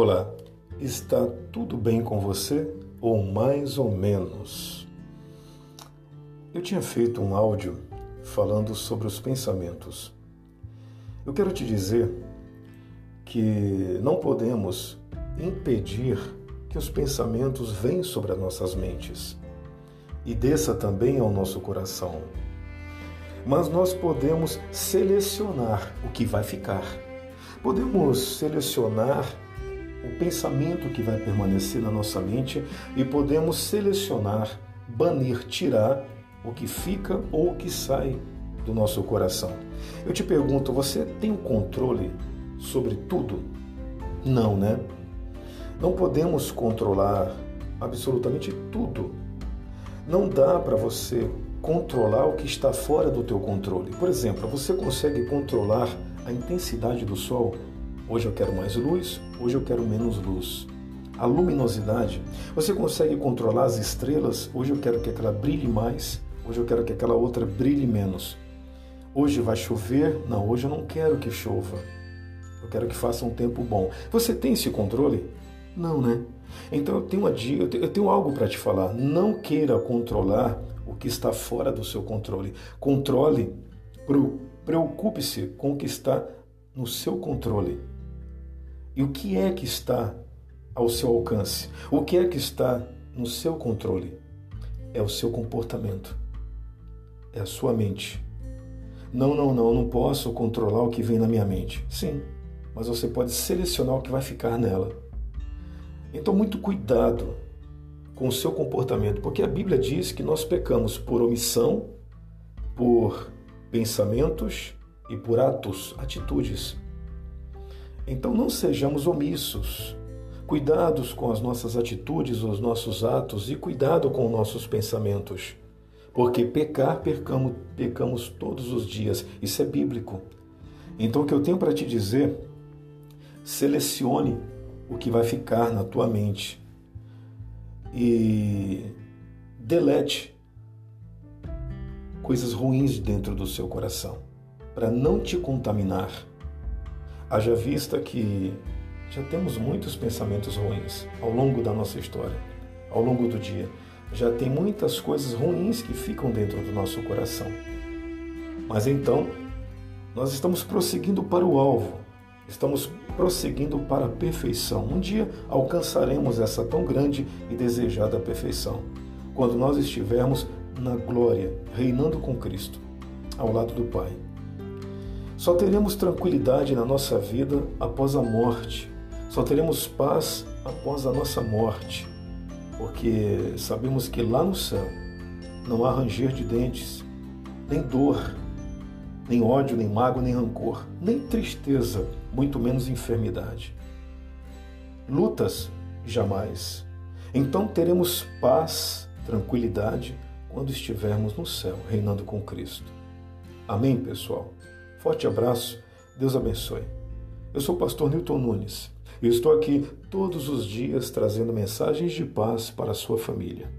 Olá, está tudo bem com você? Ou mais ou menos? Eu tinha feito um áudio falando sobre os pensamentos. Eu quero te dizer que não podemos impedir que os pensamentos venham sobre as nossas mentes e desça também ao nosso coração. Mas nós podemos selecionar o que vai ficar. Podemos selecionar o pensamento que vai permanecer na nossa mente e podemos selecionar, banir, tirar o que fica ou o que sai do nosso coração. Eu te pergunto, você tem o controle sobre tudo? Não, né? Não podemos controlar absolutamente tudo. Não dá para você controlar o que está fora do teu controle. Por exemplo, você consegue controlar a intensidade do sol? Hoje eu quero mais luz, hoje eu quero menos luz. A luminosidade, você consegue controlar as estrelas? Hoje eu quero que aquela brilhe mais, hoje eu quero que aquela outra brilhe menos. Hoje vai chover? Não, hoje eu não quero que chova. Eu quero que faça um tempo bom. Você tem esse controle? Não, né? Então eu tenho, uma, eu tenho algo para te falar. Não queira controlar o que está fora do seu controle. Controle, preocupe-se com o que está no seu controle. E o que é que está ao seu alcance? O que é que está no seu controle? É o seu comportamento, é a sua mente. Não, não, não, eu não posso controlar o que vem na minha mente. Sim, mas você pode selecionar o que vai ficar nela. Então, muito cuidado com o seu comportamento, porque a Bíblia diz que nós pecamos por omissão, por pensamentos e por atos, atitudes. Então não sejamos omissos. Cuidados com as nossas atitudes, os nossos atos e cuidado com os nossos pensamentos. Porque pecar, pecamos todos os dias. Isso é bíblico. Então o que eu tenho para te dizer, selecione o que vai ficar na tua mente e delete coisas ruins dentro do seu coração, para não te contaminar Haja vista que já temos muitos pensamentos ruins ao longo da nossa história, ao longo do dia. Já tem muitas coisas ruins que ficam dentro do nosso coração. Mas então, nós estamos prosseguindo para o alvo, estamos prosseguindo para a perfeição. Um dia alcançaremos essa tão grande e desejada perfeição, quando nós estivermos na glória, reinando com Cristo, ao lado do Pai. Só teremos tranquilidade na nossa vida após a morte. Só teremos paz após a nossa morte. Porque sabemos que lá no céu não há ranger de dentes, nem dor, nem ódio, nem mágoa, nem rancor, nem tristeza, muito menos enfermidade. Lutas, jamais. Então teremos paz, tranquilidade, quando estivermos no céu, reinando com Cristo. Amém, pessoal? Forte abraço, Deus abençoe. Eu sou o pastor Newton Nunes e estou aqui todos os dias trazendo mensagens de paz para a sua família.